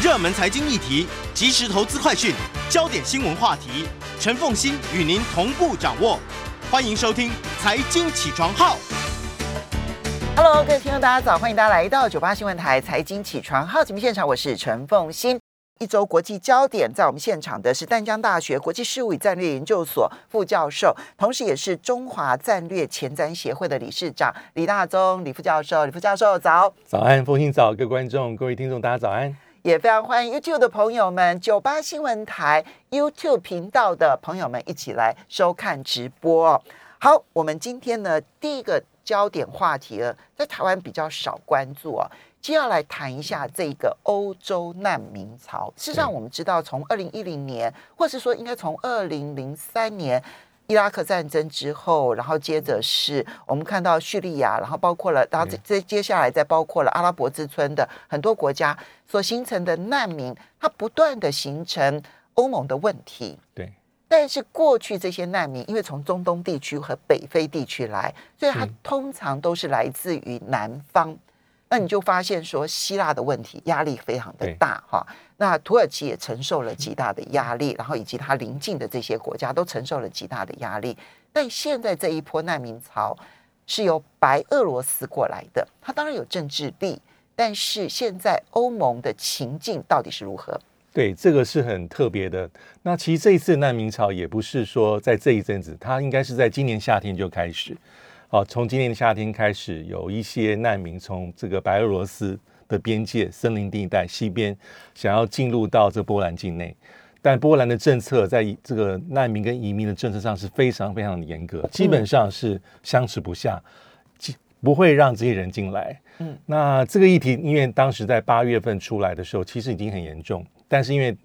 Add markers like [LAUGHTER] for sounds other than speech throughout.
热门财经议题、即时投资快讯、焦点新闻话题，陈凤欣与您同步掌握。欢迎收听《财经起床号》。Hello，各位听众，大家早，欢迎大家来到九八新闻台财经起床号节目现场，我是陈凤欣。一周国际焦点，在我们现场的是淡江大学国际事务与战略研究所副教授，同时也是中华战略前瞻协会的理事长李大中李副教授。李副教授早，早安，风信早，各位观众、各位听众，大家早安。也非常欢迎 YouTube 的朋友们，九八新闻台 YouTube 频道的朋友们一起来收看直播哦。好，我们今天呢第一个焦点话题呢，在台湾比较少关注哦。接下来谈一下这个欧洲难民潮。事实上，我们知道从二零一零年，或是说应该从二零零三年伊拉克战争之后，然后接着是我们看到叙利亚，然后包括了，然后这这接下来再包括了阿拉伯之春的很多国家所形成的难民，它不断的形成欧盟的问题。对。但是过去这些难民，因为从中东地区和北非地区来，所以它通常都是来自于南方。那你就发现说，希腊的问题压力非常的大哈。那土耳其也承受了极大的压力，然后以及它邻近的这些国家都承受了极大的压力。但现在这一波难民潮是由白俄罗斯过来的，它当然有政治力，但是现在欧盟的情境到底是如何？对，这个是很特别的。那其实这一次难民潮也不是说在这一阵子，它应该是在今年夏天就开始。哦，从今年的夏天开始，有一些难民从这个白俄罗斯的边界森林地带西边，想要进入到这波兰境内。但波兰的政策在这个难民跟移民的政策上是非常非常的严格，基本上是相持不下，不会让这些人进来。嗯，那这个议题，因为当时在八月份出来的时候，其实已经很严重。但是因为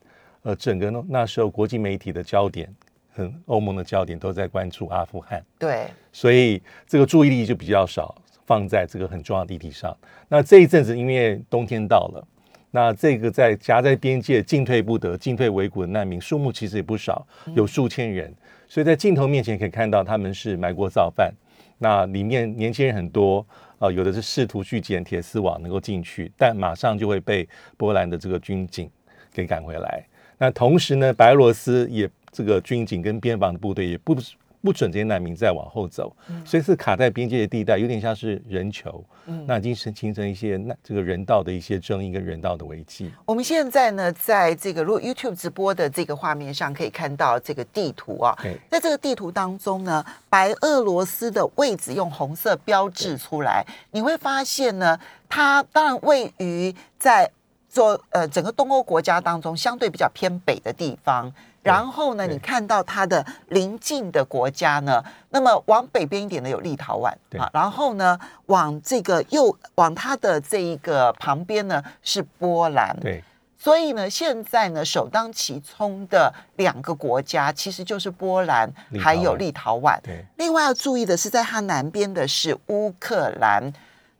呃，整个那时候国际媒体的焦点，很欧盟的焦点都在关注阿富汗，对，所以这个注意力就比较少放在这个很重要的议题上。那这一阵子因为冬天到了，那这个在夹在边界进退不得、进退维谷的难民数目其实也不少，有数千人。所以在镜头面前可以看到他们是埋锅造饭，那里面年轻人很多。啊，有的是试图去捡铁丝网能够进去，但马上就会被波兰的这个军警给赶回来。那同时呢，白俄罗斯也这个军警跟边防的部队也不不准这些难民再往后走，所以是卡在边界的地带，有点像是人球。嗯，那已经是形成一些那这个人道的一些争议跟人道的危机。我们现在呢，在这个如果 YouTube 直播的这个画面上可以看到这个地图啊，在这个地图当中呢，白俄罗斯的位置用红色标志出来，你会发现呢，它当然位于在做呃整个东欧国家当中相对比较偏北的地方。然后呢，你看到它的邻近的国家呢，那么往北边一点的有立陶宛啊，然后呢，往这个右往它的这一个旁边呢是波兰。对，所以呢，现在呢首当其冲的两个国家其实就是波兰还有立陶宛。对，另外要注意的是，在它南边的是乌克兰。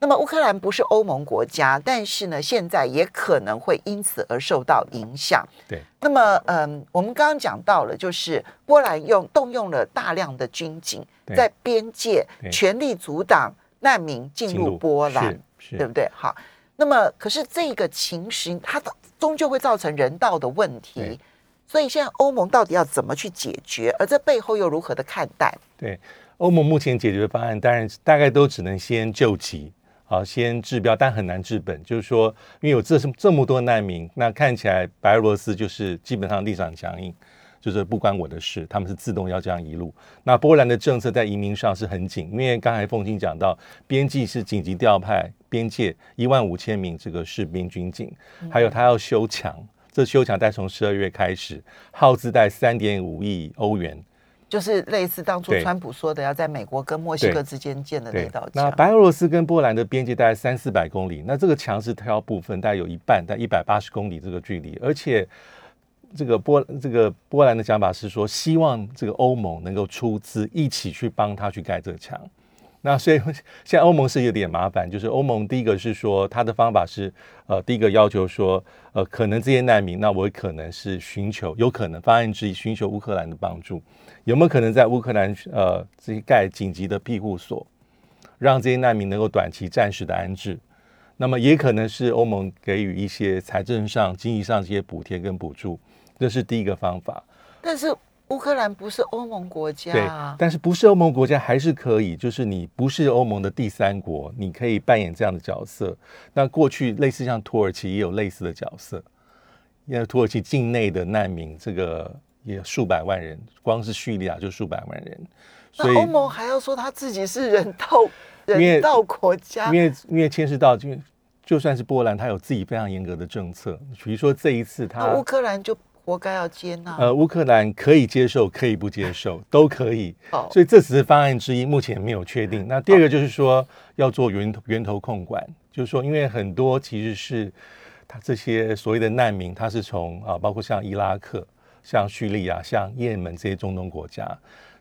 那么乌克兰不是欧盟国家，但是呢，现在也可能会因此而受到影响。对。那么，嗯，我们刚刚讲到了，就是波兰用动用了大量的军警，在边界全力阻挡难民进入波兰，对不对？好。那么，可是这个情形，它终究会造成人道的问题。所以，现在欧盟到底要怎么去解决？而这背后又如何的看待？对，欧盟目前解决的方案，当然大概都只能先救急。好，先治标，但很难治本。就是说，因为有这这么多难民，那看起来白俄罗斯就是基本上立场强硬，就是不关我的事，他们是自动要这样一路。那波兰的政策在移民上是很紧，因为刚才凤青讲到，边境是紧急调派边界一万五千名这个士兵军警，还有他要修墙，这修墙在从十二月开始，耗资在三点五亿欧元。就是类似当初川普说的，要在美国跟墨西哥之间建的那道墙。那白俄罗斯跟波兰的边界大概三四百公里，那这个墙是挑部分，大概有一半，在一百八十公里这个距离。而且这个波这个波兰的讲法是说，希望这个欧盟能够出资一起去帮他去盖这个墙。那所以现在欧盟是有点麻烦，就是欧盟第一个是说，他的方法是呃，第一个要求说，呃，可能这些难民，那我可能是寻求，有可能方案之一寻求乌克兰的帮助。有没有可能在乌克兰呃这些盖紧急的庇护所，让这些难民能够短期暂时的安置？那么也可能是欧盟给予一些财政上、经济上这些补贴跟补助，这是第一个方法。但是乌克兰不是欧盟国家对啊，，但是不是欧盟国家还是可以，就是你不是欧盟的第三国，你可以扮演这样的角色。那过去类似像土耳其也有类似的角色，因为土耳其境内的难民这个也数百万人，光是叙利亚就数百万人，所以那欧盟还要说他自己是人道人道国家因，为因为牵涉到，就就算是波兰，他有自己非常严格的政策，比如说这一次他乌克兰就活该要接纳。呃，乌克兰可以接受，可以不接受，[LAUGHS] 都可以。哦所以这只是方案之一，目前没有确定。那第二个就是说要做源头源头控管，就是说，因为很多其实是他这些所谓的难民，他是从啊，包括像伊拉克、像叙利亚、像也门这些中东国家，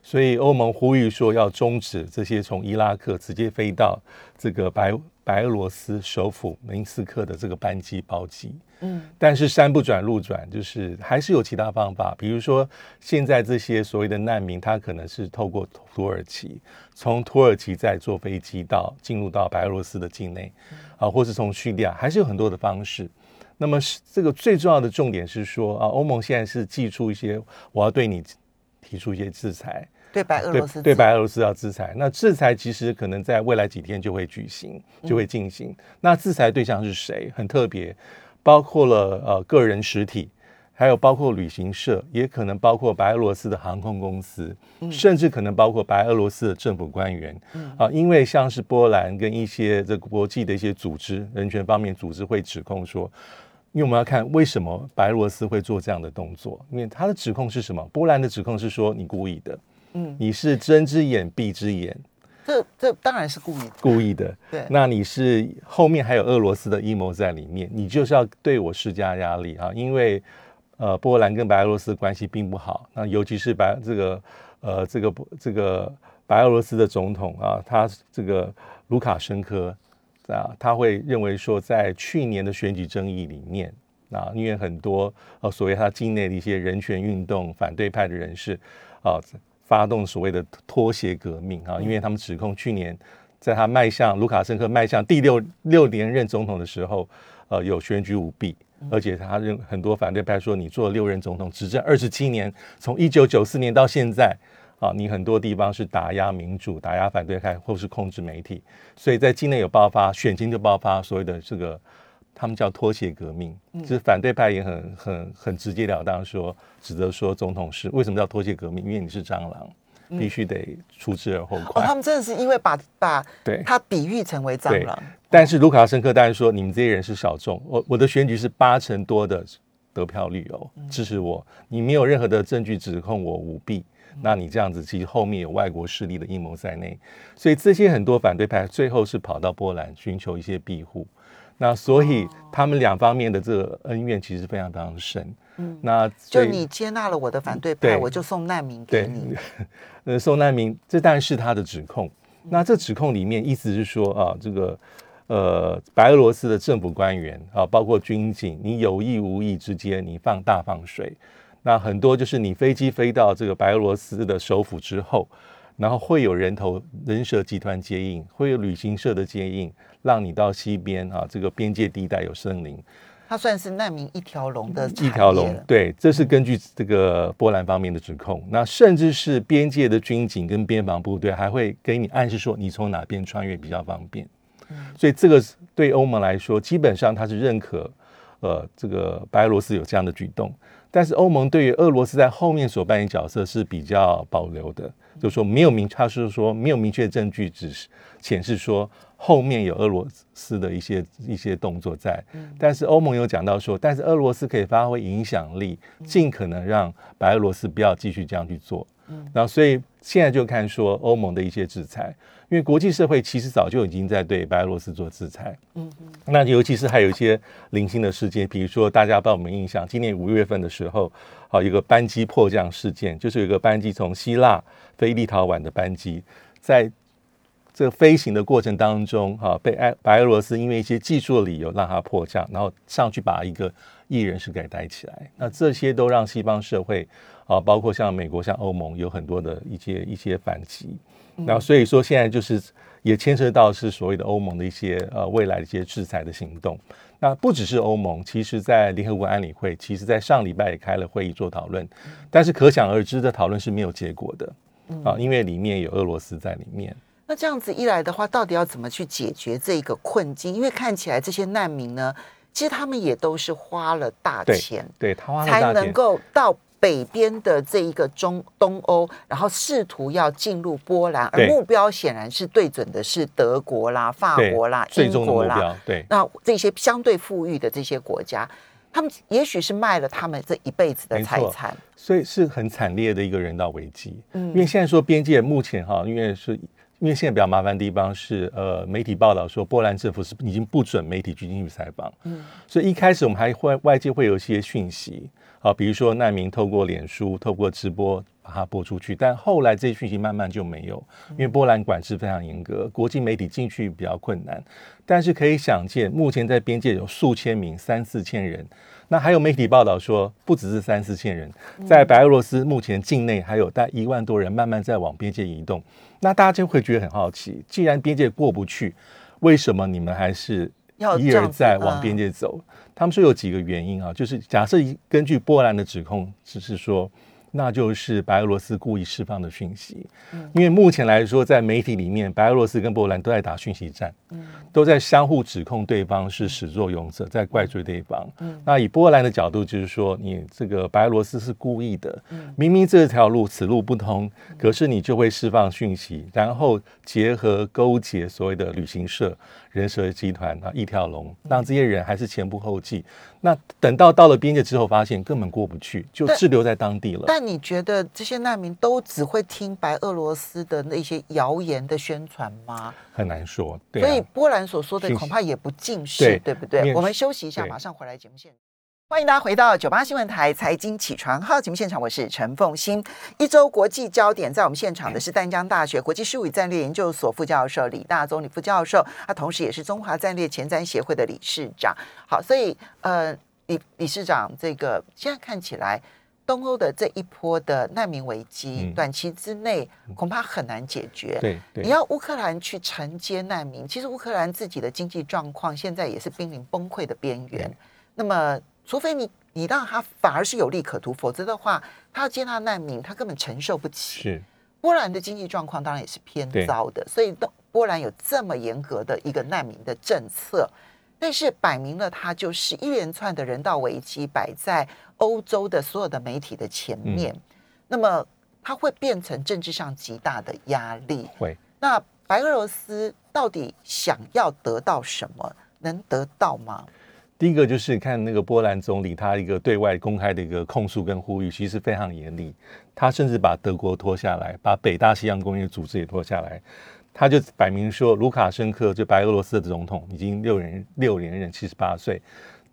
所以欧盟呼吁说要终止这些从伊拉克直接飞到这个白白俄罗斯首府明斯克的这个班机包机。嗯，但是山不转路转，就是还是有其他方法，比如说现在这些所谓的难民，他可能是透过土耳其，从土耳其再坐飞机到进入到白俄罗斯的境内，啊，或是从叙利亚，还是有很多的方式。那么是这个最重要的重点是说啊，欧盟现在是寄出一些，我要对你提出一些制裁，对白俄罗斯对自白俄罗斯要制裁。那制裁其实可能在未来几天就会举行，就会进行。那制裁对象是谁？很特别，包括了呃个人实体，还有包括旅行社，也可能包括白俄罗斯的航空公司，甚至可能包括白俄罗斯的政府官员。啊，因为像是波兰跟一些这国际的一些组织，人权方面组织会指控说。因为我们要看为什么白俄罗斯会做这样的动作，因为他的指控是什么？波兰的指控是说你故意的，嗯，你是睁只眼闭只眼，这这当然是故意的。故意的。对那你是后面还有俄罗斯的阴谋在里面，你就是要对我施加压力啊！因为呃，波兰跟白俄罗斯关系并不好，那尤其是白这个呃这个这个白俄罗斯的总统啊，他这个卢卡申科啊，他会认为说，在去年的选举争议里面。啊，因为很多呃，所谓他境内的一些人权运动、反对派的人士啊，发动所谓的拖鞋革命啊，因为他们指控去年在他迈向卢卡申科迈向第六六连任总统的时候，呃，有选举舞弊，而且他认很多反对派说，你做六任总统，执政二十七年，从一九九四年到现在。啊，你很多地方是打压民主、打压反对派，或是控制媒体，所以在境内有爆发，选情就爆发所谓的这个，他们叫脱鞋革命，就是反对派也很很很直截了当说，指责说总统是为什么叫脱鞋革命？因为你是蟑螂，必须得除之而后哦，快。他们真的是因为把把对他比喻成为蟑螂，但是卢卡申科当然说，你们这些人是小众，我我的选举是八成多的得票率哦，支持我，你没有任何的证据指控我舞弊。那你这样子，其实后面有外国势力的阴谋在内，所以这些很多反对派最后是跑到波兰寻求一些庇护。那所以他们两方面的这个恩怨其实非常非常深。嗯，那就你接纳了我的反对派，对我就送难民给对你。[LAUGHS] 呃，送难民，这当然是他的指控。那这指控里面意思是说啊，这个呃，白俄罗斯的政府官员啊，包括军警，你有意无意之间你放大放水，那很多就是你飞机飞到这个白俄罗斯的首府之后，然后会有人头人蛇集团接应，会有旅行社的接应，让你到西边啊，这个边界地带有森林，他算是难民一条龙的一条龙对，这是根据这个波兰方面的指控。那甚至是边界的军警跟边防部队还会给你暗示说，你从哪边穿越比较方便。所以这个对欧盟来说，基本上它是认可，呃，这个白俄罗斯有这样的举动。但是欧盟对于俄罗斯在后面所扮演角色是比较保留的，就是说没有明，他是说没有明确证据，只是显示说后面有俄罗斯的一些一些动作在。但是欧盟有讲到说，但是俄罗斯可以发挥影响力，尽可能让白俄罗斯不要继续这样去做。然后所以现在就看说欧盟的一些制裁，因为国际社会其实早就已经在对白俄罗斯做制裁。嗯嗯那尤其是还有一些零星的事件，比如说大家不知道有没印象，今年五月份的时候，好一个班机迫降事件，就是有一个班机从希腊飞立陶宛的班机，在这个飞行的过程当中，哈，被白白俄罗斯因为一些技术的理由让它迫降，然后上去把一个艺人是给逮起来。那这些都让西方社会啊，包括像美国、像欧盟有很多的一些一些反击。那所以说现在就是也牵涉到是所谓的欧盟的一些呃未来的一些制裁的行动。那不只是欧盟，其实在联合国安理会，其实在上礼拜也开了会议做讨论，但是可想而知的讨论是没有结果的啊，因为里面有俄罗斯在里面。那这样子一来的话，到底要怎么去解决这个困境？因为看起来这些难民呢，其实他们也都是花了大钱，对他花了才能够到北边的这一个中东欧，然后试图要进入波兰，而目标显然是对准的是德国啦、法国啦、英国啦，对，那这些相对富裕的这些国家，他们也许是卖了他们这一辈子的财产，所以是很惨烈的一个人道危机。嗯，因为现在说边界目前哈，因为是。因为现在比较麻烦的地方是，呃，媒体报道说波兰政府是已经不准媒体去进去采访，嗯，所以一开始我们还会外界会有一些讯息，啊，比如说难民透过脸书、透过直播把它播出去，但后来这些讯息慢慢就没有，因为波兰管制非常严格，国际媒体进去比较困难，但是可以想见，目前在边界有数千名、三四千人。那还有媒体报道说，不只是三四千人，在白俄罗斯目前境内还有大一万多人慢慢在往边界移动。那大家就会觉得很好奇，既然边界过不去，为什么你们还是一而再往边界走？他们说有几个原因啊，就是假设根据波兰的指控，只是说。那就是白俄罗斯故意释放的讯息，因为目前来说，在媒体里面，白俄罗斯跟波兰都在打讯息战，都在相互指控对方是始作俑者，在怪罪对方。那以波兰的角度，就是说，你这个白俄罗斯是故意的，明明这条路此路不通，可是你就会释放讯息，然后结合勾结所谓的旅行社。人蛇集团啊，一条龙，让这些人还是前仆后继。那等到到了边界之后，发现根本过不去，就滞留在当地了。但你觉得这些难民都只会听白俄罗斯的那些谣言的宣传吗？很难说。对所以波兰所说的恐怕也不尽是，对不对？我们休息一下，马上回来节目现场。欢迎大家回到九八新闻台财经起床号节目现场，我是陈凤欣。一周国际焦点，在我们现场的是淡江大学国际事务与战略研究所副教授李大宗李副教授，他同时也是中华战略前瞻协会的理事长。好，所以呃，李理事长，这个现在看起来，东欧的这一波的难民危机，短期之内恐怕很难解决。对，你要乌克兰去承接难民，其实乌克兰自己的经济状况现在也是濒临崩溃的边缘。那么除非你你让他反而是有利可图，否则的话，他要接纳难民，他根本承受不起。是波兰的经济状况当然也是偏糟的，所以波兰有这么严格的一个难民的政策，但是摆明了它就是一连串的人道危机摆在欧洲的所有的媒体的前面，那么它会变成政治上极大的压力。会那白俄罗斯到底想要得到什么？能得到吗？第一个就是看那个波兰总理，他一个对外公开的一个控诉跟呼吁，其实非常严厉。他甚至把德国拖下来，把北大西洋工业组织也拖下来。他就摆明说，卢卡申科就白俄罗斯的总统，已经六人六连任，七十八岁。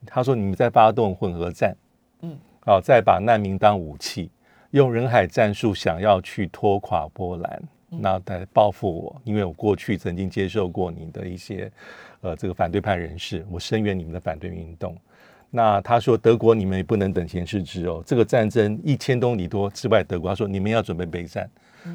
他说：“你们在发动混合战，嗯，好，再把难民当武器，用人海战术想要去拖垮波兰，那来报复我，因为我过去曾经接受过你的一些。”呃，这个反对派人士，我声援你们的反对运动。那他说，德国你们也不能等闲视之哦。这个战争一千公里多之外，德国他说你们要准备备战。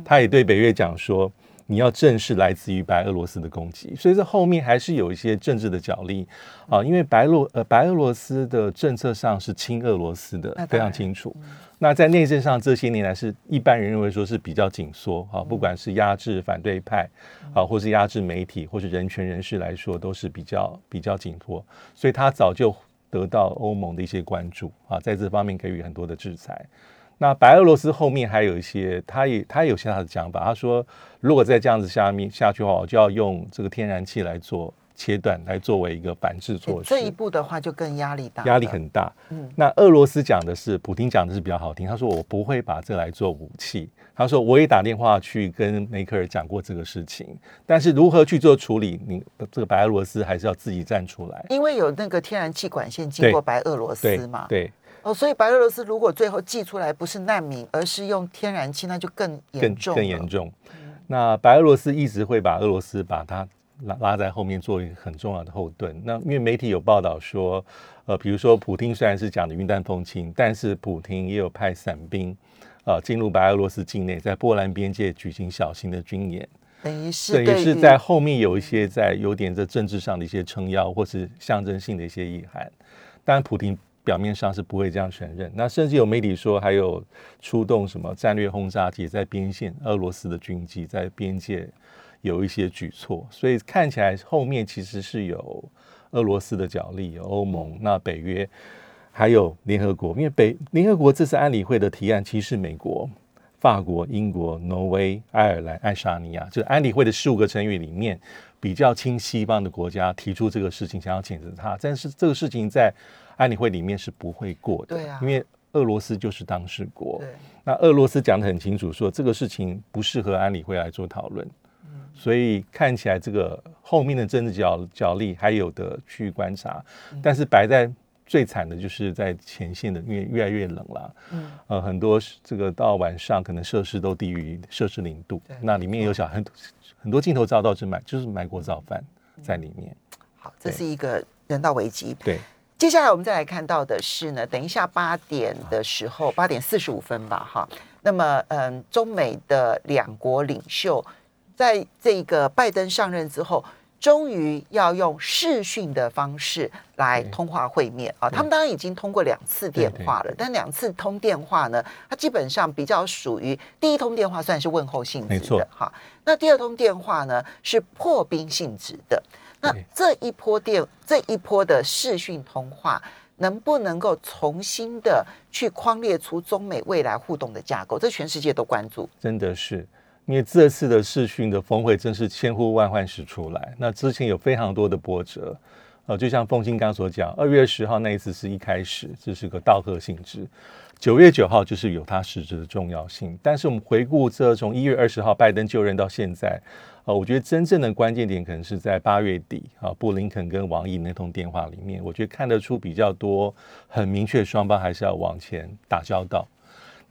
他也对北约讲说，你要正视来自于白俄罗斯的攻击。所以这后面还是有一些政治的角力啊，因为白俄呃白俄罗斯的政策上是亲俄罗斯的，非常清楚。那在内政上，这些年来是一般人认为说是比较紧缩啊，不管是压制反对派啊，或是压制媒体，或是人权人士来说，都是比较比较紧缩。所以他早就得到欧盟的一些关注啊，在这方面给予很多的制裁。那白俄罗斯后面还有一些，他也他有些他的讲法，他说如果再这样子下面下去的话，我就要用这个天然气来做。切断来作为一个反制措施，这一步的话就更压力大，压力很大。嗯，那俄罗斯讲的是，普京讲的是比较好听。他说我不会把这来做武器。他说我也打电话去跟梅克尔讲过这个事情，但是如何去做处理，你这个白俄罗斯还是要自己站出来，因为有那个天然气管线经过白俄罗斯嘛。对哦，所以白俄罗斯如果最后寄出来不是难民，而是用天然气，那就更严重，更严重。那白俄罗斯一直会把俄罗斯把它拉拉在后面做一个很重要的后盾。那因为媒体有报道说，呃，比如说普京虽然是讲的云淡风轻，但是普京也有派伞兵，呃，进入白俄罗斯境内，在波兰边界举行小型的军演，等于是等于是在后面有一些在有点在政治上的一些撑腰，或是象征性的一些意涵。当然，普京表面上是不会这样承认。那甚至有媒体说，还有出动什么战略轰炸机在边线，俄罗斯的军机在边界有一些举措，所以看起来后面其实是有俄罗斯的角力，有欧盟、那北约，还有联合国。因为北联合国这次安理会的提案，其实是美国、法国、英国、挪威、爱尔兰、爱沙尼亚，就是安理会的十五个成员里面比较亲西方的国家提出这个事情，想要谴责他。但是这个事情在安理会里面是不会过的，对啊因为俄罗斯就是当事国。对那俄罗斯讲得很清楚，说这个事情不适合安理会来做讨论，所以看起来这个后面的政治角角力还有的去观察，但是摆在最惨的就是在前线的，因为越来越冷了，嗯。呃，很多这个到晚上可能摄氏都低于摄氏零度对，那里面有小很很多镜头照到是买就是买过早饭在里面，好，这是一个人道危机。对，接下来我们再来看到的是呢，等一下八点的时候，八点四十五分吧，哈。那么，嗯，中美的两国领袖在这个拜登上任之后，终于要用视讯的方式来通话会面啊。他们当然已经通过两次电话了，但两次通电话呢，它基本上比较属于第一通电话算是问候性质的哈，那第二通电话呢是破冰性质的。那对这一波电这一波的视讯通话，能不能够重新的去框列出中美未来互动的架构？这全世界都关注。真的是，因为这次的视讯的峰会真是千呼万唤始出来。那之前有非常多的波折，呃，就像凤清刚所讲，二月十号那一次是一开始，这是个道贺性质；九月九号就是有它实质的重要性。但是我们回顾这从一月二十号拜登就任到现在，呃，我觉得真正的关键点可能是在八月底啊，布林肯跟王毅那通电话里面，我觉得看得出比较多很明确，双方还是要往前打交道。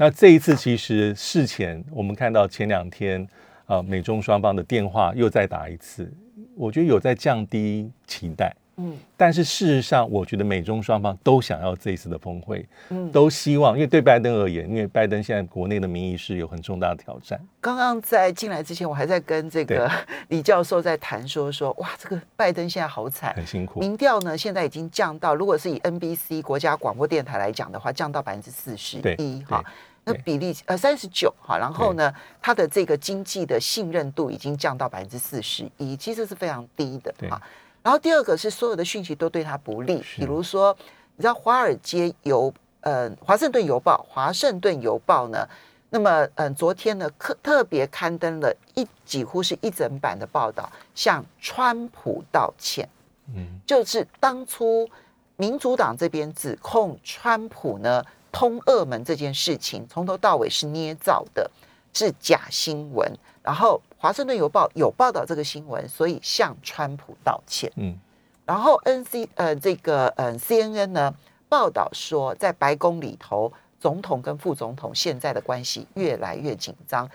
那这一次其实事前我们看到前两天，呃，美中双方的电话又再打一次，我觉得有在降低期待。嗯但是事实上，我觉得美中双方都想要这一次的峰会，嗯，都希望，因为对拜登而言，因为拜登现在国内的民意是有很重大的挑战。刚刚在进来之前，我还在跟这个 [LAUGHS] 李教授在谈说说，哇，这个拜登现在好惨。很辛苦，民调呢，现在已经降到，如果是以 NBC 国家广播电台来讲的话，降到百分之四十一哈对。那比例呃三十九哈，然后呢，它的这个经济的信任度已经降到百分之四十一，其实是非常低的对哈。然后第二个是所有的讯息都对他不利，比如说，你知道《华尔街邮》呃，《华盛顿邮报》《华盛顿邮报》呢，那么嗯，昨天呢特特别刊登了一几乎是一整版的报道，向川普道歉。嗯，就是当初民主党这边指控川普呢通俄门这件事情，从头到尾是捏造的，是假新闻。然后《华盛顿邮报》有报道这个新闻，所以向川普道歉。嗯，然后 N C 呃这个呃 C N N 呢报道说，在白宫里头，总统跟副总统现在的关系越来越紧张。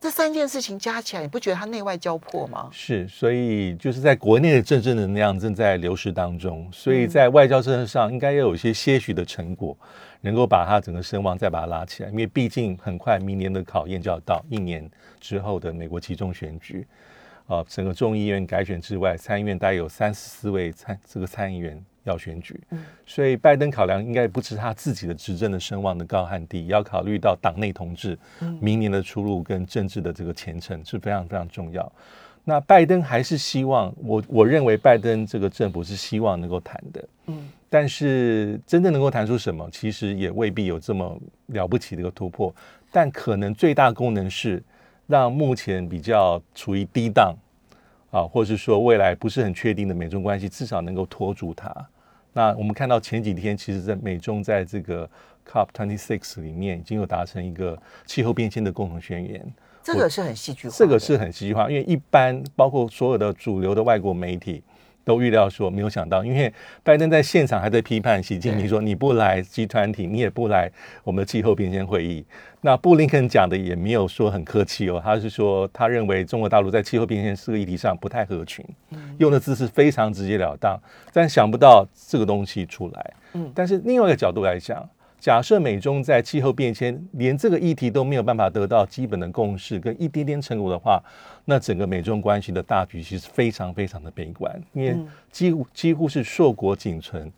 这三件事情加起来，你不觉得它内外交迫吗？是，所以就是在国内的政治能量正在流失当中，所以在外交政策上应该要有一些些许的成果，能够把它整个声望再把它拉起来。因为毕竟很快明年的考验就要到，一年之后的美国集中选举，啊，整个众议院改选之外，参议院大概有三十四位参这个参议员要选举，所以拜登考量应该不是他自己的执政的声望的高和低，也要考虑到党内同志明年的出路跟政治的这个前程是非常非常重要。那拜登还是希望我我认为拜登这个政府是希望能够谈的，嗯，但是真正能够谈出什么，其实也未必有这么了不起的一个突破。但可能最大功能是让目前比较处于低档啊，或是说未来不是很确定的美中关系，至少能够拖住它。那我们看到前几天，其实在美中在这个 COP twenty six 里面已经有达成一个气候变迁的共同宣言。这个是很戏剧化，这个是很戏剧化，因为一般包括所有的主流的外国媒体都预料说没有想到，因为拜登在现场还在批判习近平说你不来集团体，你也不来我们的气候变迁会议。那布林肯讲的也没有说很客气哦，他是说他认为中国大陆在气候变迁这个议题上不太合群，用的字是非常直截了当，但想不到这个东西出来。嗯，但是另外一个角度来讲。假设美中在气候变迁连这个议题都没有办法得到基本的共识跟一点点成果的话，那整个美中关系的大局其实非常非常的悲观，因为几乎几乎是硕果仅存，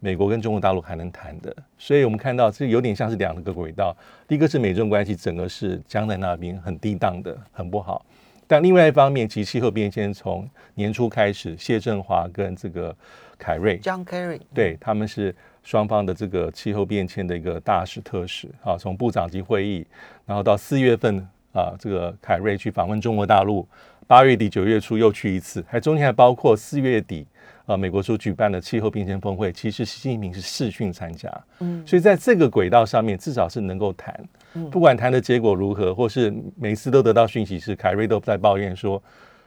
美国跟中国大陆还能谈的，所以我们看到这有点像是两个轨道，第一个是美中关系整个是僵在那边很低档的，很不好，但另外一方面，其实气候变迁从年初开始，谢振华跟这个凯瑞，John Kerry，对他们是。双方的这个气候变迁的一个大使特使啊，从部长级会议，然后到四月份啊，这个凯瑞去访问中国大陆，八月底九月初又去一次，还中间还包括四月底啊，美国所举办的气候变迁峰会，其实习近平是视讯参加，嗯，所以在这个轨道上面，至少是能够谈，不管谈的结果如何，或是每次都得到讯息是凯瑞都在抱怨说，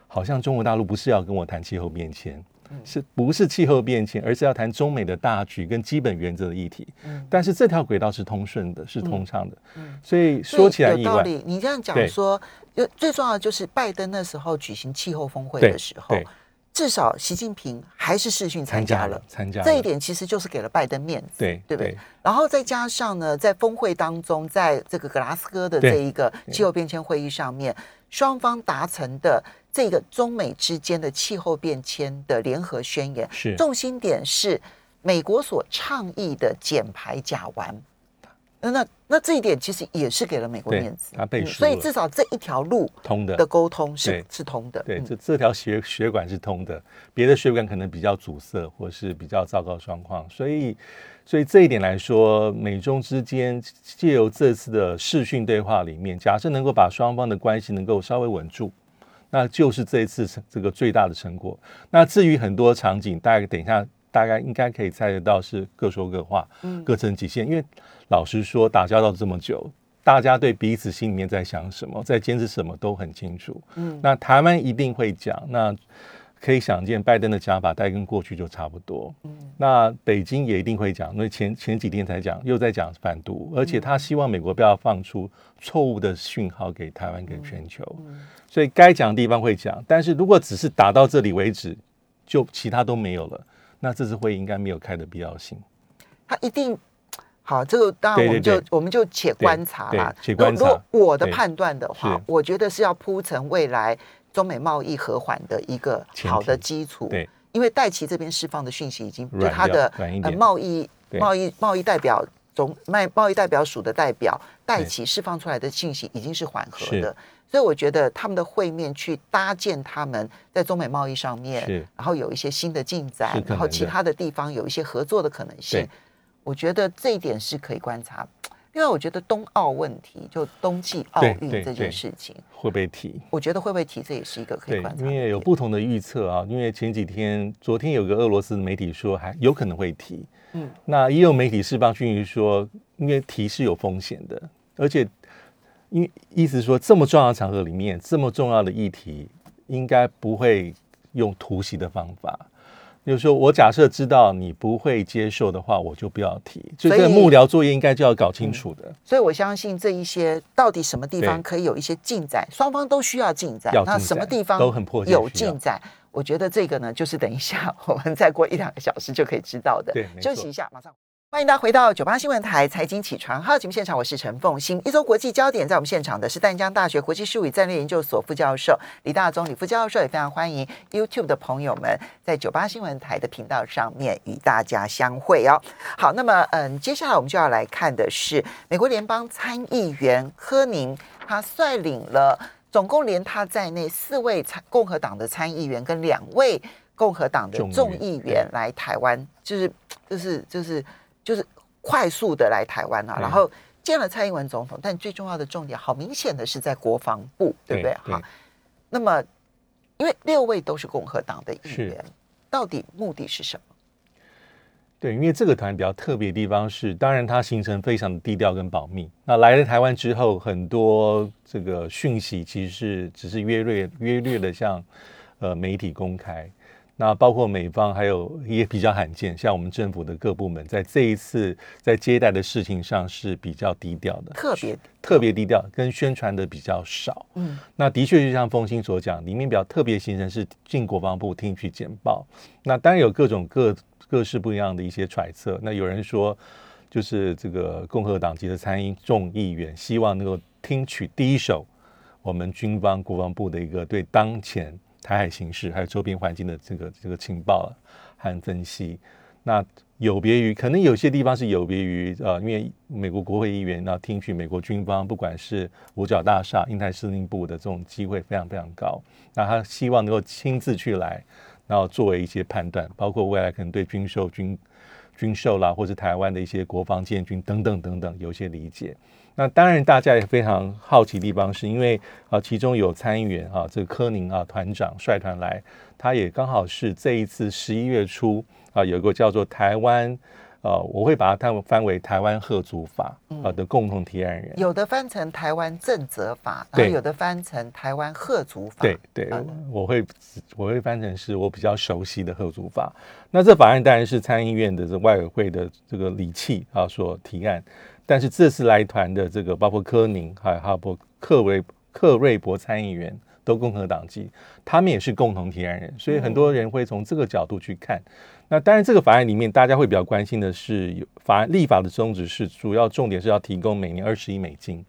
好像中国大陆不是要跟我谈气候变迁。是不是气候变迁，而是要谈中美的大局跟基本原则的议题。嗯，但是这条轨道是通顺的，是通畅的。嗯，所以说起来有道理。你这样讲说，就最重要的就是拜登那时候举行气候峰会的时候，至少习近平还是视讯参加了，参加这一点其实就是给了拜登面子，对对不对？然后再加上呢，在峰会当中，在这个格拉斯哥的这一个气候变迁会议上面，双方达成的。这个中美之间的气候变迁的联合宣言，是重心点是美国所倡议的减排甲烷。那那那这一点其实也是给了美国面子，他背书，所以至少这一条路通的的沟通是是通的。对，这这条血血管是通的，别的血管可能比较阻塞或是比较糟糕状况。所以，所以这一点来说，美中之间借由这次的视讯对话里面，假设能够把双方的关系能够稍微稳住。那就是这一次这个最大的成果。那至于很多场景，大概等一下大概应该可以猜得到是各说各话，嗯，各成己见。因为老实说，打交道这么久，大家对彼此心里面在想什么，在坚持什么都很清楚。嗯，那台湾一定会讲，那可以想见，拜登的讲法大概跟过去就差不多。嗯，那北京也一定会讲，因为前前几天才讲，又在讲反毒，而且他希望美国不要放出错误的讯号给台湾，给全球。所以该讲的地方会讲，但是如果只是打到这里为止，就其他都没有了，那这次会应该没有开的必要性。他一定好，这个当然我们就我们就且观察啦。且观察。我的判断的话，我觉得是要铺成未来中美贸易和缓的一个好的基础。对，因为戴奇这边释放的讯息已经对他的贸易贸易贸易代表总卖贸易代表署的代表戴奇释放出来的信息已经是缓和的。所以我觉得他们的会面去搭建他们在中美贸易上面，然后有一些新的进展，然后其他的地方有一些合作的可能性。我觉得这一点是可以观察。因为我觉得冬奥问题，就冬季奥运这件事情会被提，我觉得会不会提，这也是一个可以观察。因为有不同的预测啊，因为前几天、昨天有个俄罗斯的媒体说还有可能会提，嗯，那也有媒体释放讯息说，因为提是有风险的，而且。因为意思说，这么重要的场合里面，这么重要的议题，应该不会用突袭的方法。就是说我假设知道你不会接受的话，我就不要提。所以这个幕僚作业应该就要搞清楚的。所以我相信这一些到底什么地方可以有一些进展，双方都需要进展。那什么地方都很迫切有进展？我觉得这个呢，就是等一下我们再过一两个小时就可以知道的。对，休息一下，马上。欢迎大家回到九八新闻台财经起床号节目现场，我是陈凤欣。一周国际焦点，在我们现场的是淡江大学国际事务与战略研究所副教授李大中李副教授，也非常欢迎 YouTube 的朋友们在九八新闻台的频道上面与大家相会哦。好，那么嗯，接下来我们就要来看的是美国联邦参议员柯宁，他率领了总共连他在内四位参共和党的参议员跟两位共和党的众议员来台湾，就是就是就是。就是快速的来台湾啊，然后见了蔡英文总统，但最重要的重点，好明显的是在国防部，对不对？哈，那么因为六位都是共和党的议员，到底目的是什么？对，因为这个团比较特别的地方是，当然它形成非常的低调跟保密。那来了台湾之后，很多这个讯息其实是只是约略约略的向呃媒体公开。那包括美方还有也比较罕见，像我们政府的各部门在这一次在接待的事情上是比较低调的，特别特别低调，跟宣传的比较少。嗯，那的确就像风清所讲，里面比较特别行程是进国防部听取简报。那当然有各种各各式不一样的一些揣测。那有人说，就是这个共和党籍的参议众议员希望能够听取第一手我们军方国防部的一个对当前。台海形势还有周边环境的这个这个情报和分析，那有别于可能有些地方是有别于呃，因为美国国会议员要听取美国军方，不管是五角大厦、印太司令部的这种机会非常非常高。那他希望能够亲自去来，然后作为一些判断，包括未来可能对军售、军军售啦，或者台湾的一些国防建军等等等等有一些理解。那当然，大家也非常好奇的地方，是因为啊，其中有参议员啊，这个柯宁啊团长率团来，他也刚好是这一次十一月初啊，有一个叫做台湾呃，我会把它翻翻为台湾贺族法啊的共同提案人，有的翻成台湾正则法，然后有的翻成台湾贺族法。对对，我会我会翻成是我比较熟悉的贺族法。那这法案当然是参议院的这外委会的这个理气啊所提案。但是这次来团的这个包括柯宁还有哈伯克维克瑞博参议员都共和党籍，他们也是共同提案人，所以很多人会从这个角度去看。那当然，这个法案里面大家会比较关心的是，法案立法的宗旨是主要重点是要提供每年二十亿美金，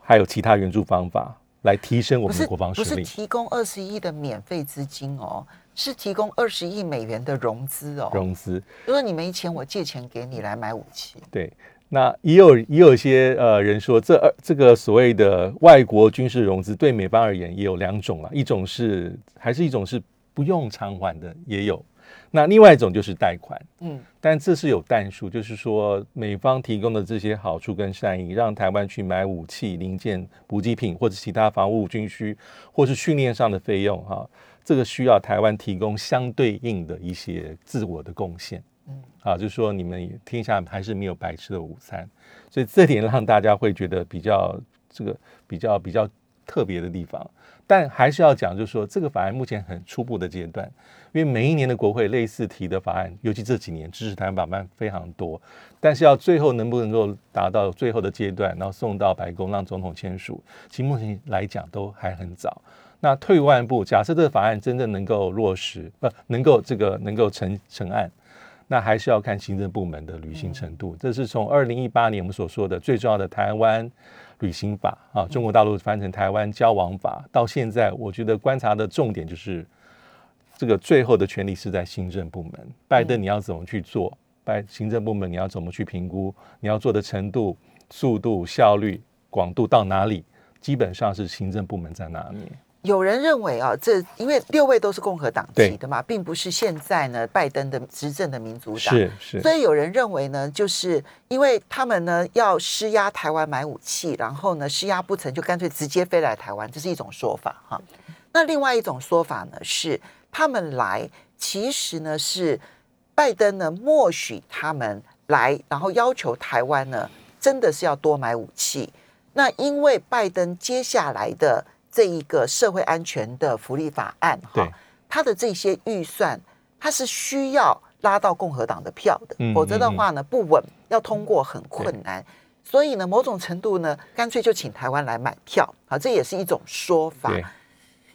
还有其他援助方法来提升我们的国防实力。不是提供二十亿的免费资金哦。是提供二十亿美元的融资哦，融资。如果你没钱，我借钱给你来买武器。对，那也有也有些呃人说，这二这个所谓的外国军事融资对美方而言也有两种啊，一种是还是一种是不用偿还的也有，那另外一种就是贷款。嗯，但这是有弹数，就是说美方提供的这些好处跟善意，让台湾去买武器零件、补给品或者其他防务军需或是训练上的费用哈。这个需要台湾提供相对应的一些自我的贡献，嗯，啊，就是说你们天下还是没有白吃的午餐，所以这点让大家会觉得比较这个比较比较特别的地方。但还是要讲，就是说这个法案目前很初步的阶段，因为每一年的国会类似提的法案，尤其这几年支持台湾法案非常多，但是要最后能不能够达到最后的阶段，然后送到白宫让总统签署，其实目前来讲都还很早。那退万步，假设这个法案真正能够落实，呃，能够这个能够成成案，那还是要看行政部门的履行程度。这是从二零一八年我们所说的最重要的台湾旅行法啊，中国大陆翻成台湾交往法，到现在我觉得观察的重点就是这个最后的权利是在行政部门。拜登你要怎么去做？拜行政部门你要怎么去评估？你要做的程度、速度、效率、广度到哪里？基本上是行政部门在哪里？有人认为啊，这因为六位都是共和党籍的嘛，并不是现在呢拜登的执政的民主党，是是，所以有人认为呢，就是因为他们呢要施压台湾买武器，然后呢施压不成就干脆直接飞来台湾，这是一种说法哈。那另外一种说法呢是，他们来其实呢是拜登呢默许他们来，然后要求台湾呢真的是要多买武器。那因为拜登接下来的。这一个社会安全的福利法案，哈，它的这些预算，它是需要拉到共和党的票的，否则的话呢，不稳，要通过很困难。所以呢，某种程度呢，干脆就请台湾来买票，啊，这也是一种说法。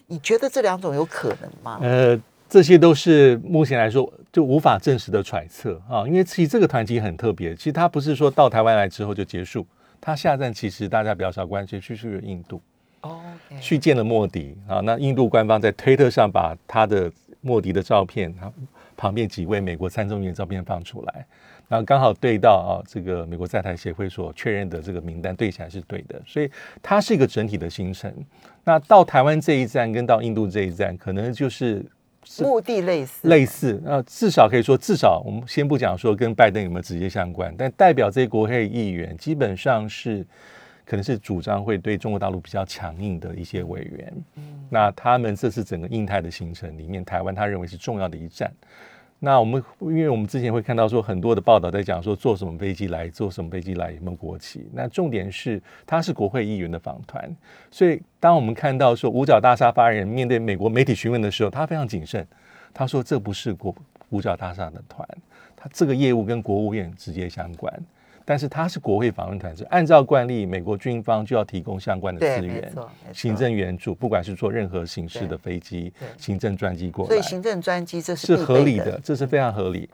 你觉得这两种有可能吗？呃，这些都是目前来说就无法证实的揣测啊，因为其实这个团体很特别，其实它不是说到台湾来之后就结束，它下站其实大家比较少关心，去是印度。哦，去见了莫迪啊，那印度官方在推特上把他的莫迪的照片，啊，旁边几位美国参众议员照片放出来，然后刚好对到啊，这个美国在台协会所确认的这个名单对起来是对的，所以它是一个整体的行程。那到台湾这一站跟到印度这一站，可能就是目的类似，类似。那至少可以说，至少我们先不讲说跟拜登有没有直接相关，但代表这些国会议员基本上是。可能是主张会对中国大陆比较强硬的一些委员，那他们这次整个印太的行程里面，台湾他认为是重要的一站。那我们因为我们之前会看到说很多的报道在讲说坐什么飞机来，坐什么飞机来，有没有国旗？那重点是他是国会议员的访团，所以当我们看到说五角大厦发言人面对美国媒体询问的时候，他非常谨慎，他说这不是国五角大厦的团，他这个业务跟国务院直接相关。但是他是国会访问团，是按照惯例，美国军方就要提供相关的对，资源行政援助，不管是坐任何形式的飞机、行政专机过来，所以行政专机这是是合理的，，这是非常合理。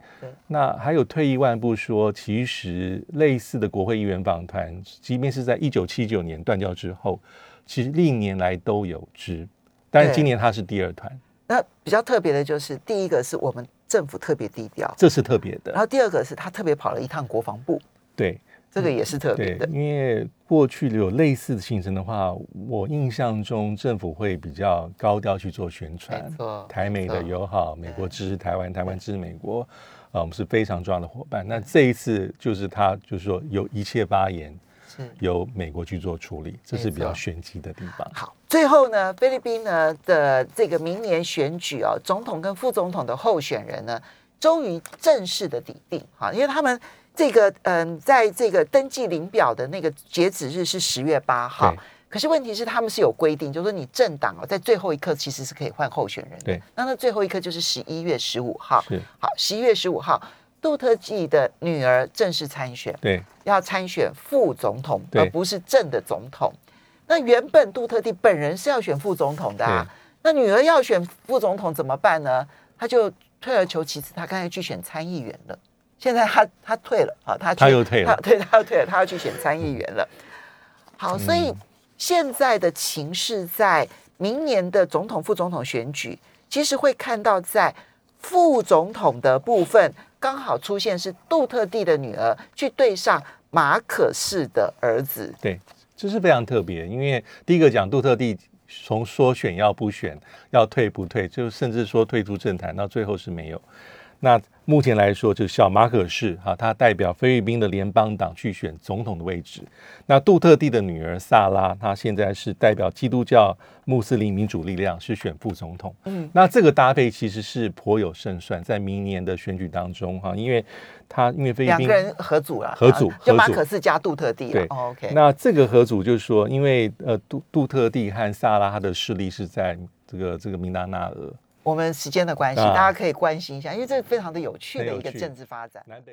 那还有退一万步说，其实类似的国会议员访团，即便是在一九七九年断掉之后，其实历年来都有之，但是今年它是第二团，那比较特别的就是，第一个是我们政府特别低调，这是特别的。然后第二个是他特别跑了一趟国防部，对这个也是特别对的，。因为过去有类似的行程的话，我印象中政府会比较高调去做宣传，台美的友好，美国支持台湾，台湾支持美国，啊，我们是非常重要的伙伴。那这一次就是他就是说有一切发言是由美国去做处理，这是比较玄机的地方。好，最后呢，菲律宾呢的这个明年选举哦，总统跟副总统的候选人呢，终于正式的抵定哈，因为他们这个嗯，在这个登记领表的那个截止日是十月八号。可是问题是，他们是有规定，就是说你政党哦，在最后一刻其实是可以换候选人的。对，那那最后一刻就是十一月十五号。是，好，十一月十五号，杜特季的女儿正式参选。对要参选副总统，而不是正的总统。那原本杜特地本人是要选副总统的啊，那女儿要选副总统怎么办呢？他就退而求其次，他刚才去选参议员了。现在他他退了啊，他去他又退了他对他又退了，他要去选参议员了。好，所嗯以现在的情势在明年的总统、副总统选举，其实会看到在副总统的部分，刚好出现是杜特地的女儿去对上马可士的儿子。对，这是非常特别，因为第一个讲杜特地从说选要不选，要退不退，就甚至说退出政坛，到最后是没有。那目前来说，就是小马可士哈，他代表菲律宾的联邦党去选总统的位置。那杜特地的女儿萨拉，她现在是代表基督教穆斯林民主力量，是选副总统。嗯，那这个搭配其实是颇有胜算，在明年的选举当中哈，因为他因为菲律宾两个人合组了，合组啊就马可斯加杜特地了。对哦 OK，那这个合组就是说，因为呃杜杜特地和萨拉他的势力是在这个这个明达纳俄我们时间的关系，啊大家可以关心一下，因为这非常的有趣的一个政治发展。南北。